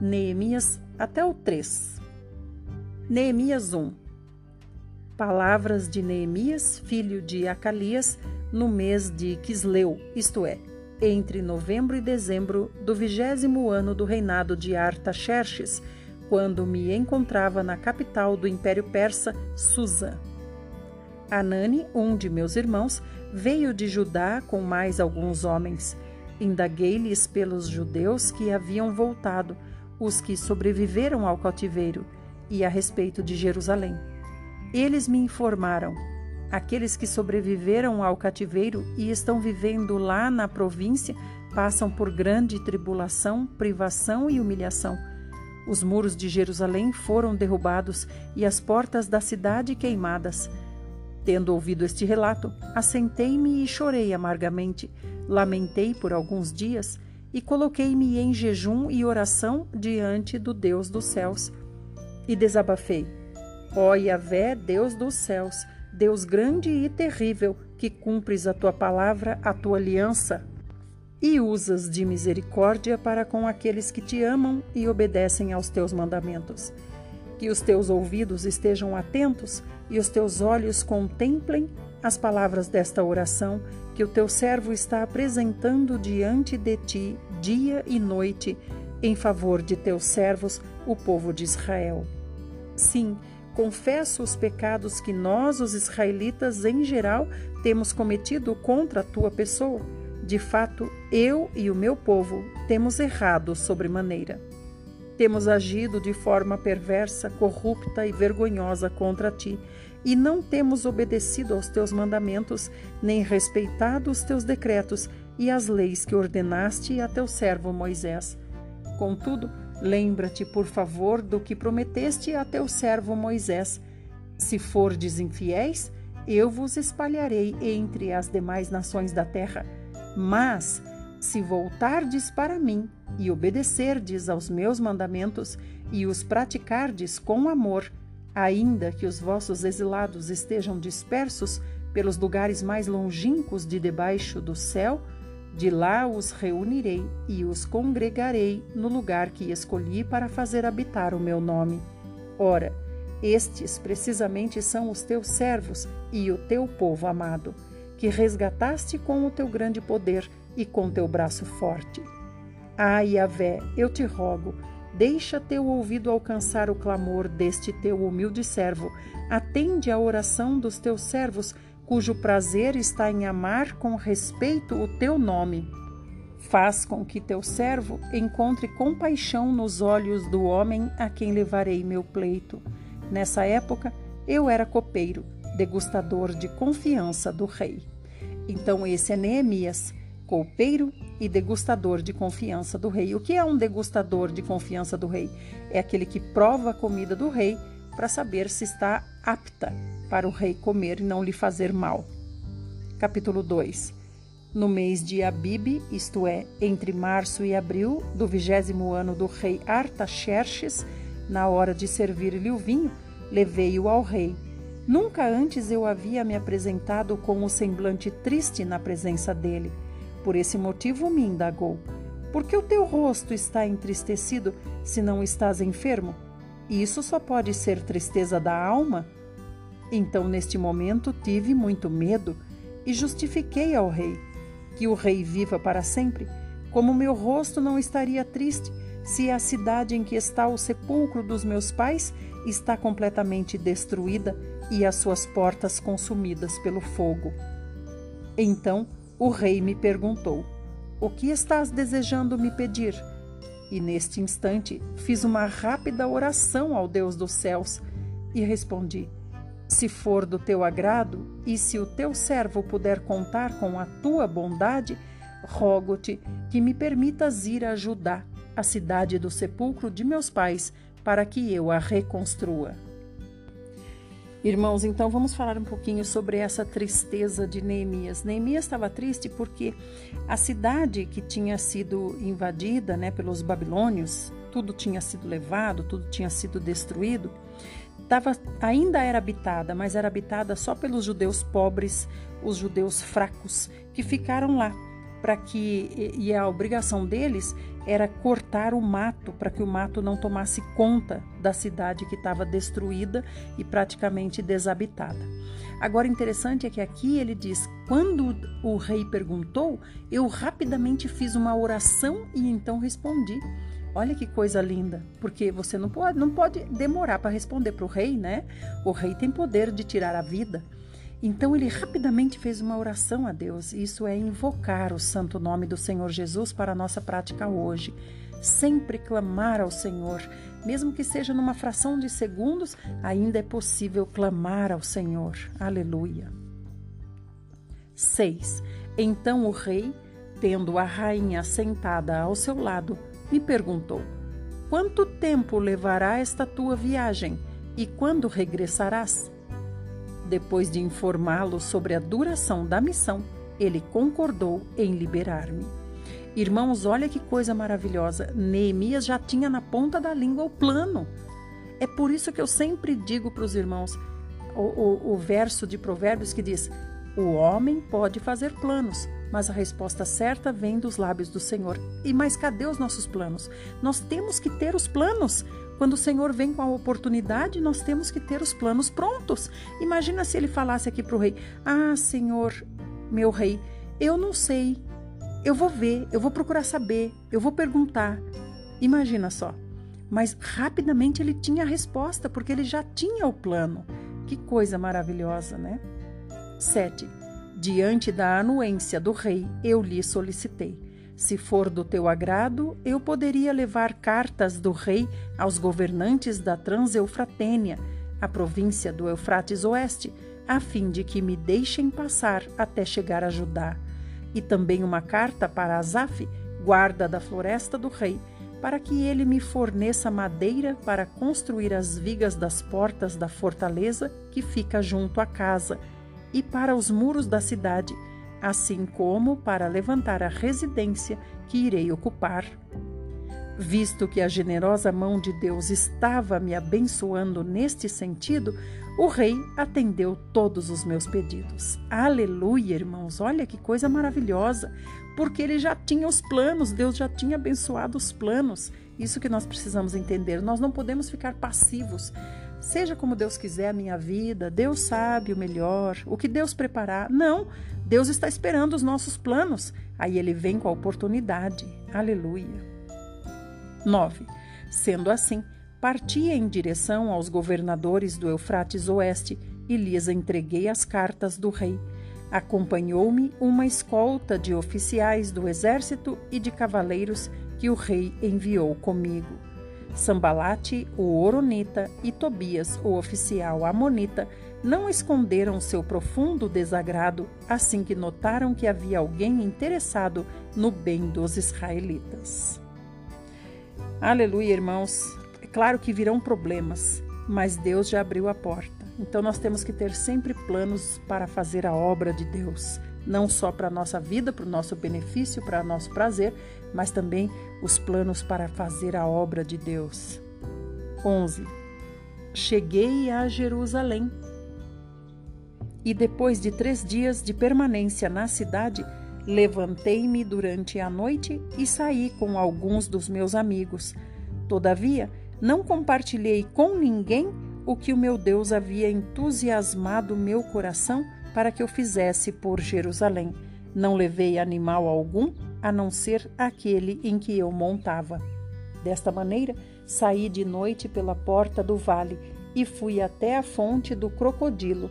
Neemias até o 3. Neemias 1. Palavras de Neemias, filho de Acalias, no mês de Quisleu, isto é, entre novembro e dezembro do vigésimo ano do reinado de Artaxerxes, quando me encontrava na capital do Império Persa, Susa. Anani, um de meus irmãos, veio de Judá com mais alguns homens. Indaguei-lhes pelos judeus que haviam voltado, os que sobreviveram ao cativeiro, e a respeito de Jerusalém. Eles me informaram: aqueles que sobreviveram ao cativeiro e estão vivendo lá na província passam por grande tribulação, privação e humilhação. Os muros de Jerusalém foram derrubados e as portas da cidade queimadas. Tendo ouvido este relato, assentei-me e chorei amargamente. Lamentei por alguns dias e coloquei-me em jejum e oração diante do Deus dos céus. E desabafei: Ó Yahvé, Deus dos céus, Deus grande e terrível, que cumpres a tua palavra, a tua aliança, e usas de misericórdia para com aqueles que te amam e obedecem aos teus mandamentos. Que os teus ouvidos estejam atentos e os teus olhos contemplem as palavras desta oração que o teu servo está apresentando diante de ti dia e noite em favor de teus servos, o povo de Israel. Sim, confesso os pecados que nós, os israelitas em geral, temos cometido contra a tua pessoa. De fato, eu e o meu povo temos errado sobremaneira. Temos agido de forma perversa, corrupta e vergonhosa contra ti, e não temos obedecido aos teus mandamentos, nem respeitado os teus decretos e as leis que ordenaste a teu servo Moisés. Contudo, lembra-te, por favor, do que prometeste a teu servo Moisés. Se fordes infiéis, eu vos espalharei entre as demais nações da terra. Mas, se voltardes para mim e obedecerdes aos meus mandamentos e os praticardes com amor, ainda que os vossos exilados estejam dispersos pelos lugares mais longínquos de debaixo do céu, de lá os reunirei e os congregarei no lugar que escolhi para fazer habitar o meu nome. Ora, estes precisamente são os teus servos e o teu povo amado, que resgataste com o teu grande poder e com teu braço forte. Ai, Yahvé, eu te rogo, deixa teu ouvido alcançar o clamor deste teu humilde servo, atende à oração dos teus servos cujo prazer está em amar com respeito o teu nome. Faz com que teu servo encontre compaixão nos olhos do homem a quem levarei meu pleito. Nessa época, eu era copeiro, degustador de confiança do rei. Então, esse é Neemias, copeiro e degustador de confiança do rei. O que é um degustador de confiança do rei? É aquele que prova a comida do rei para saber se está apta para o rei comer e não lhe fazer mal. Capítulo 2 No mês de Abibe, isto é, entre março e abril do vigésimo ano do rei Artaxerxes, na hora de servir-lhe o vinho, levei-o ao rei. Nunca antes eu havia me apresentado com o um semblante triste na presença dele. Por esse motivo me indagou: Por que o teu rosto está entristecido se não estás enfermo? Isso só pode ser tristeza da alma? Então, neste momento, tive muito medo e justifiquei ao rei. que o rei viva para sempre? Como meu rosto não estaria triste se a cidade em que está o sepulcro dos meus pais está completamente destruída e as suas portas consumidas pelo fogo? Então o rei me perguntou: O que estás desejando me pedir? E neste instante fiz uma rápida oração ao Deus dos céus e respondi: Se for do teu agrado e se o teu servo puder contar com a tua bondade, rogo-te que me permitas ir a Judá, a cidade do sepulcro de meus pais, para que eu a reconstrua. Irmãos, então vamos falar um pouquinho sobre essa tristeza de Neemias. Neemias estava triste porque a cidade que tinha sido invadida né, pelos babilônios, tudo tinha sido levado, tudo tinha sido destruído, tava, ainda era habitada, mas era habitada só pelos judeus pobres, os judeus fracos, que ficaram lá para que e a obrigação deles era cortar o mato para que o mato não tomasse conta da cidade que estava destruída e praticamente desabitada. Agora interessante é que aqui ele diz: quando o rei perguntou, eu rapidamente fiz uma oração e então respondi. Olha que coisa linda, porque você não pode, não pode demorar para responder para o rei, né? O rei tem poder de tirar a vida. Então ele rapidamente fez uma oração a Deus. Isso é invocar o santo nome do Senhor Jesus para a nossa prática hoje. Sempre clamar ao Senhor, mesmo que seja numa fração de segundos, ainda é possível clamar ao Senhor. Aleluia. 6. Então o rei, tendo a rainha sentada ao seu lado, me perguntou: Quanto tempo levará esta tua viagem e quando regressarás? Depois de informá-lo sobre a duração da missão, ele concordou em liberar-me. Irmãos, olha que coisa maravilhosa. Neemias já tinha na ponta da língua o plano. É por isso que eu sempre digo para os irmãos o, o, o verso de Provérbios que diz: O homem pode fazer planos, mas a resposta certa vem dos lábios do Senhor. E mas cadê os nossos planos? Nós temos que ter os planos. Quando o Senhor vem com a oportunidade, nós temos que ter os planos prontos. Imagina se ele falasse aqui para o rei: Ah, Senhor, meu rei, eu não sei. Eu vou ver, eu vou procurar saber, eu vou perguntar. Imagina só. Mas rapidamente ele tinha a resposta, porque ele já tinha o plano. Que coisa maravilhosa, né? 7. Diante da anuência do rei, eu lhe solicitei. Se for do teu agrado, eu poderia levar cartas do rei aos governantes da Transeufratênia, a província do Eufrates Oeste, a fim de que me deixem passar até chegar a Judá, e também uma carta para Asaf, guarda da floresta do rei, para que ele me forneça madeira para construir as vigas das portas da fortaleza que fica junto à casa, e para os muros da cidade, assim como para levantar a residência que irei ocupar. Visto que a generosa mão de Deus estava me abençoando neste sentido, o rei atendeu todos os meus pedidos. Aleluia, irmãos! Olha que coisa maravilhosa! Porque ele já tinha os planos, Deus já tinha abençoado os planos. Isso que nós precisamos entender. Nós não podemos ficar passivos. Seja como Deus quiser a minha vida, Deus sabe o melhor, o que Deus preparar. Não, Deus está esperando os nossos planos. Aí ele vem com a oportunidade. Aleluia. 9. Sendo assim, parti em direção aos governadores do Eufrates Oeste e lhes entreguei as cartas do rei. Acompanhou-me uma escolta de oficiais do exército e de cavaleiros que o rei enviou comigo. Sambalate, o Oronita, e Tobias, o oficial Amonita, não esconderam seu profundo desagrado assim que notaram que havia alguém interessado no bem dos israelitas. Aleluia, irmãos. É claro que virão problemas, mas Deus já abriu a porta. Então nós temos que ter sempre planos para fazer a obra de Deus, não só para a nossa vida, para o nosso benefício, para o nosso prazer, mas também os planos para fazer a obra de Deus. 11. Cheguei a Jerusalém e depois de três dias de permanência na cidade, levantei-me durante a noite e saí com alguns dos meus amigos. Todavia, não compartilhei com ninguém o que o meu Deus havia entusiasmado meu coração para que eu fizesse por Jerusalém. Não levei animal algum, a não ser aquele em que eu montava. Desta maneira, saí de noite pela porta do vale e fui até a fonte do crocodilo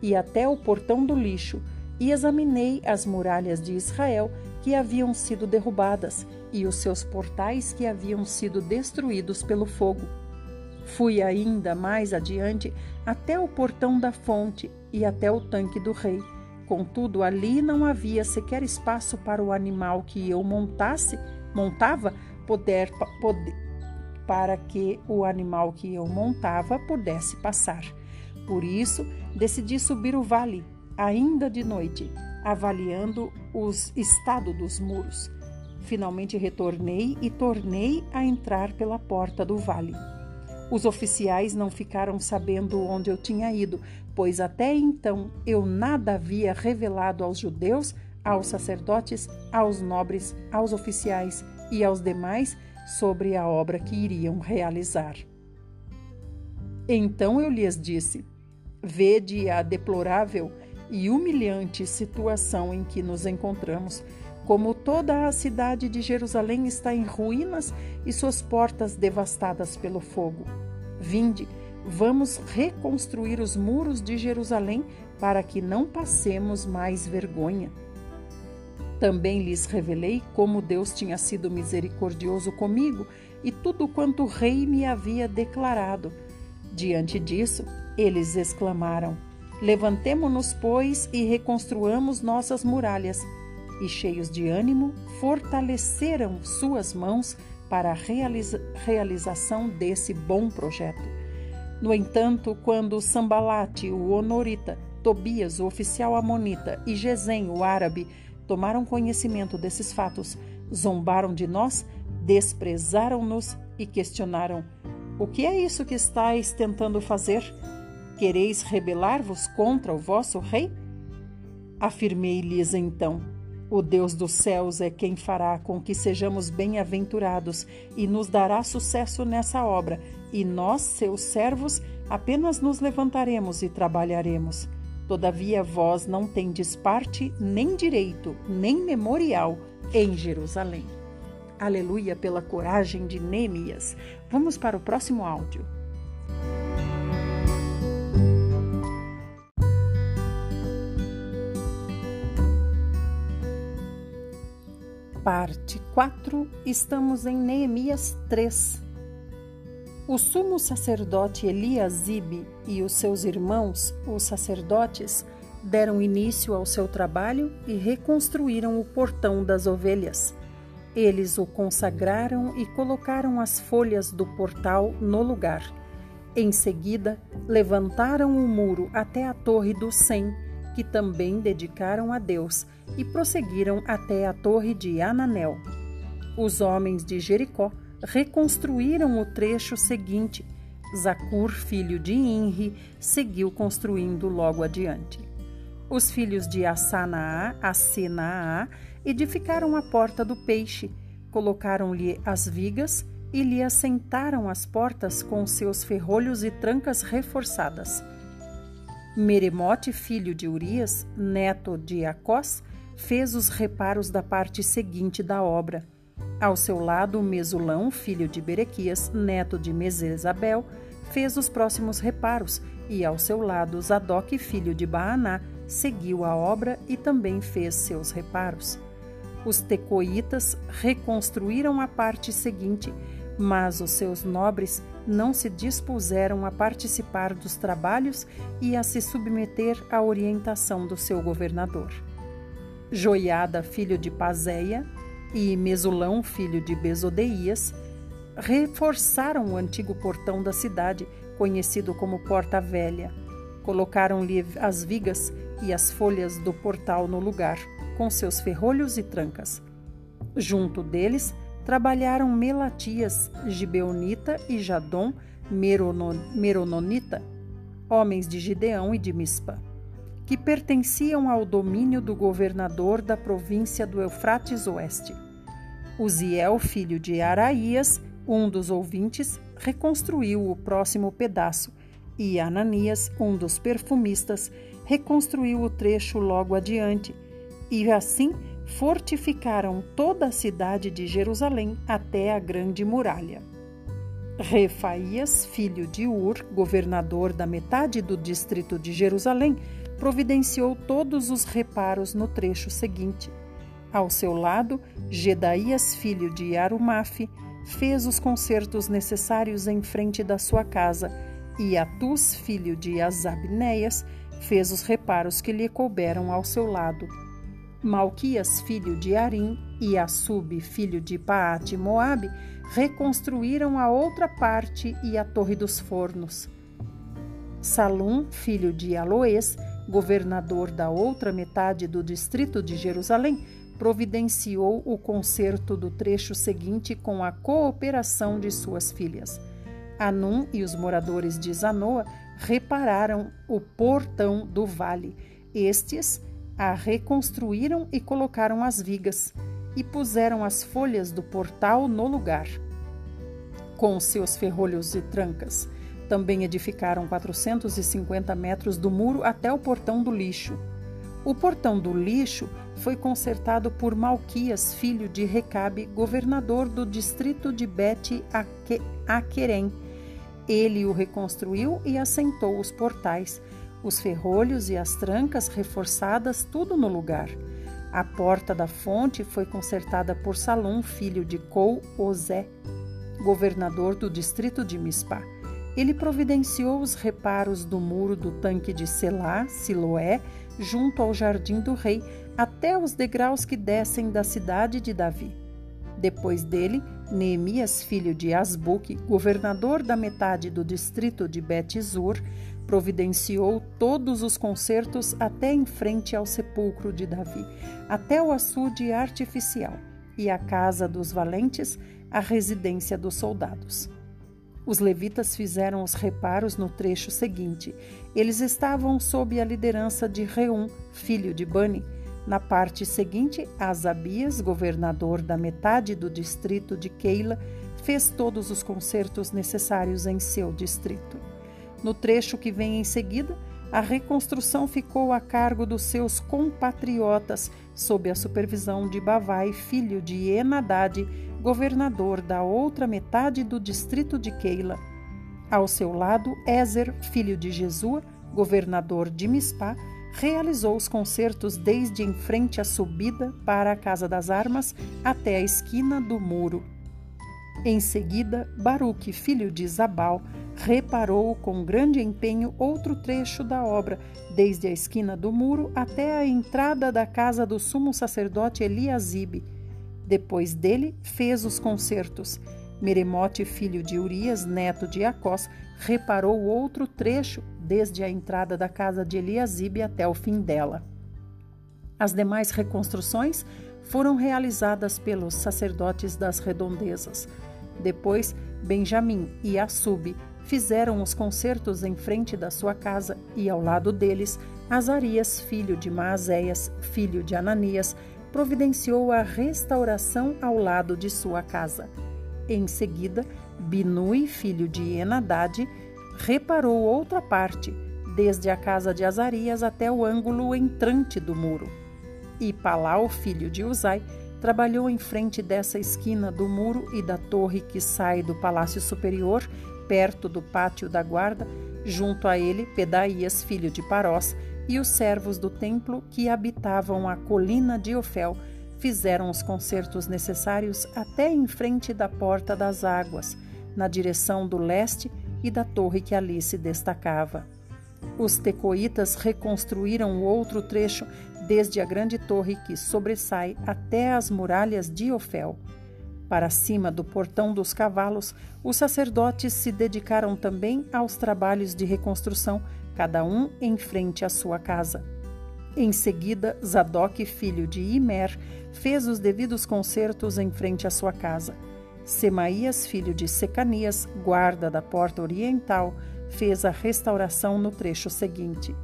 e até o portão do lixo e examinei as muralhas de Israel que haviam sido derrubadas e os seus portais que haviam sido destruídos pelo fogo. Fui ainda mais adiante até o portão da fonte e até o tanque do rei. Contudo, ali não havia sequer espaço para o animal que eu montasse, montava, poder, para que o animal que eu montava pudesse passar. Por isso, decidi subir o vale, ainda de noite, avaliando os estado dos muros. Finalmente retornei e tornei a entrar pela porta do vale. Os oficiais não ficaram sabendo onde eu tinha ido, pois até então eu nada havia revelado aos judeus, aos sacerdotes, aos nobres, aos oficiais e aos demais sobre a obra que iriam realizar. Então eu lhes disse: Vede a deplorável e humilhante situação em que nos encontramos, como toda a cidade de Jerusalém está em ruínas e suas portas devastadas pelo fogo. Vinde, vamos reconstruir os muros de Jerusalém para que não passemos mais vergonha. Também lhes revelei como Deus tinha sido misericordioso comigo e tudo quanto o rei me havia declarado. Diante disso, eles exclamaram: Levantemo-nos, pois, e reconstruamos nossas muralhas. E, cheios de ânimo, fortaleceram suas mãos para a realiza realização desse bom projeto. No entanto, quando Sambalate, o honorita, Tobias, o oficial amonita, e Gesem, o árabe, tomaram conhecimento desses fatos, zombaram de nós, desprezaram-nos e questionaram: O que é isso que estáis tentando fazer? Quereis rebelar-vos contra o vosso rei? Afirmei-lhes então: O Deus dos céus é quem fará com que sejamos bem-aventurados e nos dará sucesso nessa obra, e nós, seus servos, apenas nos levantaremos e trabalharemos. Todavia vós não tendes parte, nem direito, nem memorial em Jerusalém. Aleluia pela coragem de Neemias. Vamos para o próximo áudio. Parte 4, estamos em Neemias 3. O sumo sacerdote Eliasibe e os seus irmãos, os sacerdotes, deram início ao seu trabalho e reconstruíram o portão das ovelhas. Eles o consagraram e colocaram as folhas do portal no lugar. Em seguida, levantaram o muro até a Torre do Sem, que também dedicaram a Deus, e prosseguiram até a Torre de Ananel. Os homens de Jericó reconstruíram o trecho seguinte. Zacur, filho de Inri, seguiu construindo logo adiante. Os filhos de Assanaá, Assenaá, edificaram a porta do peixe, colocaram-lhe as vigas e lhe assentaram as portas com seus ferrolhos e trancas reforçadas. Meremote, filho de Urias, neto de Acós, fez os reparos da parte seguinte da obra ao seu lado, Mesulão, filho de Berequias, neto de Mesesabel, fez os próximos reparos, e ao seu lado, Zadok, filho de Baaná, seguiu a obra e também fez seus reparos. Os tecoitas reconstruíram a parte seguinte, mas os seus nobres não se dispuseram a participar dos trabalhos e a se submeter à orientação do seu governador. Joiada, filho de Pazéia, e Mesulão, filho de Besodeias, reforçaram o antigo portão da cidade, conhecido como Porta Velha. Colocaram-lhe as vigas e as folhas do portal no lugar, com seus ferrolhos e trancas. Junto deles trabalharam Melatias, Gibeonita e Jadom, Merononita, homens de Gideão e de Mispa que pertenciam ao domínio do governador da província do Eufrates Oeste. Uziel, filho de Araías, um dos ouvintes, reconstruiu o próximo pedaço, e Ananias, um dos perfumistas, reconstruiu o trecho logo adiante. E assim fortificaram toda a cidade de Jerusalém até a grande muralha. Refaías, filho de Ur, governador da metade do distrito de Jerusalém, providenciou todos os reparos no trecho seguinte. Ao seu lado, Gedaías, filho de Arumafe, fez os concertos necessários em frente da sua casa, e Atus, filho de Azabneias, fez os reparos que lhe couberam ao seu lado. Malquias, filho de Arim, e Assub, filho de Paate Moabe, reconstruíram a outra parte e a Torre dos Fornos. Salum, filho de Aloés, governador da outra metade do distrito de Jerusalém, providenciou o conserto do trecho seguinte com a cooperação de suas filhas. Anum e os moradores de Zanoa repararam o portão do vale. Estes a reconstruíram e colocaram as vigas, e puseram as folhas do portal no lugar, com seus ferrolhos e trancas. Também edificaram 450 metros do muro até o portão do lixo. O portão do lixo foi consertado por Malquias, filho de Recabe, governador do distrito de Bet-Aquerem. Ele o reconstruiu e assentou os portais, os ferrolhos e as trancas reforçadas, tudo no lugar. A porta da fonte foi consertada por Salom, filho de Cou-Ozé, governador do distrito de Mispá. Ele providenciou os reparos do muro do tanque de Selá, Siloé, junto ao jardim do rei, até os degraus que descem da cidade de Davi. Depois dele, Neemias, filho de Asbuque, governador da metade do distrito de Bet-Zur, providenciou todos os concertos até em frente ao sepulcro de Davi, até o açude artificial, e a casa dos valentes, a residência dos soldados. Os levitas fizeram os reparos no trecho seguinte. Eles estavam sob a liderança de Reum, filho de Bani. Na parte seguinte, Asabias, governador da metade do distrito de Keila, fez todos os concertos necessários em seu distrito. No trecho que vem em seguida, a reconstrução ficou a cargo dos seus compatriotas, sob a supervisão de Bavai, filho de Enadade, governador da outra metade do distrito de Keila. Ao seu lado, Ézer, filho de Jesua, governador de Mispá, realizou os concertos desde em frente à subida para a Casa das Armas até a esquina do muro. Em seguida, Baruque, filho de Zabal, reparou com grande empenho outro trecho da obra, desde a esquina do muro até a entrada da casa do sumo sacerdote Eliasibe. Depois dele, fez os concertos. Meremote, filho de Urias, neto de Acós, reparou outro trecho, desde a entrada da casa de Eliasibe até o fim dela. As demais reconstruções foram realizadas pelos sacerdotes das redondezas. Depois, Benjamim e Assub fizeram os concertos em frente da sua casa e ao lado deles, Azarias, filho de Maazéias, filho de Ananias, providenciou a restauração ao lado de sua casa. Em seguida, Binui, filho de Enadade, reparou outra parte, desde a casa de Azarias até o ângulo entrante do muro. E Palau, filho de Uzai, trabalhou em frente dessa esquina do muro e da torre que sai do palácio superior, perto do pátio da guarda, junto a ele Pedaías, filho de Parós, e os servos do templo que habitavam a colina de Ofel fizeram os concertos necessários até em frente da porta das águas, na direção do leste e da torre que ali se destacava. Os tecoitas reconstruíram o outro trecho desde a grande torre que sobressai até as muralhas de Ofel. Para cima do portão dos cavalos, os sacerdotes se dedicaram também aos trabalhos de reconstrução, cada um em frente à sua casa. Em seguida, Zadok, filho de Imer, fez os devidos concertos em frente à sua casa. Semaías, filho de Secanias, guarda da porta oriental, fez a restauração no trecho seguinte.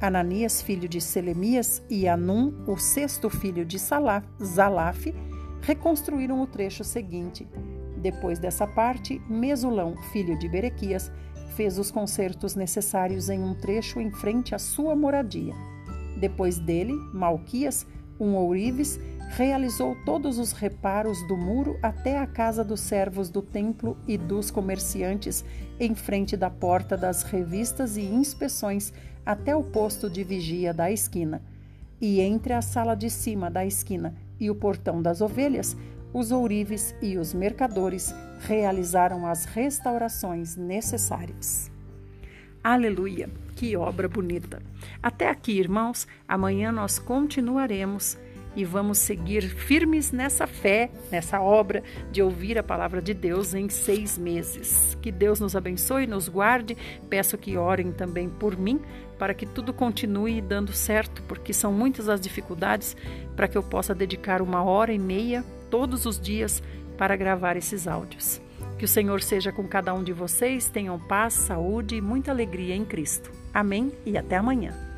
Ananias, filho de Selemias, e Anum, o sexto filho de Salaf, Zalaf, reconstruíram o trecho seguinte. Depois dessa parte, Mesulão, filho de Berequias, fez os concertos necessários em um trecho em frente à sua moradia. Depois dele, Malquias Um ourives realizou todos os reparos do muro até a casa dos servos do templo e dos comerciantes, em frente da porta das revistas e inspeções, até o posto de vigia da esquina. E entre a sala de cima da esquina e o portão das ovelhas, os ourives e os mercadores realizaram as restaurações necessárias. Aleluia! Que obra bonita! Até aqui, irmãos, amanhã nós continuaremos e vamos seguir firmes nessa fé, nessa obra de ouvir a palavra de Deus em seis meses. Que Deus nos abençoe, nos guarde. Peço que orem também por mim, para que tudo continue dando certo, porque são muitas as dificuldades para que eu possa dedicar uma hora e meia todos os dias para gravar esses áudios. Que o Senhor seja com cada um de vocês, tenham paz, saúde e muita alegria em Cristo. Amém e até amanhã.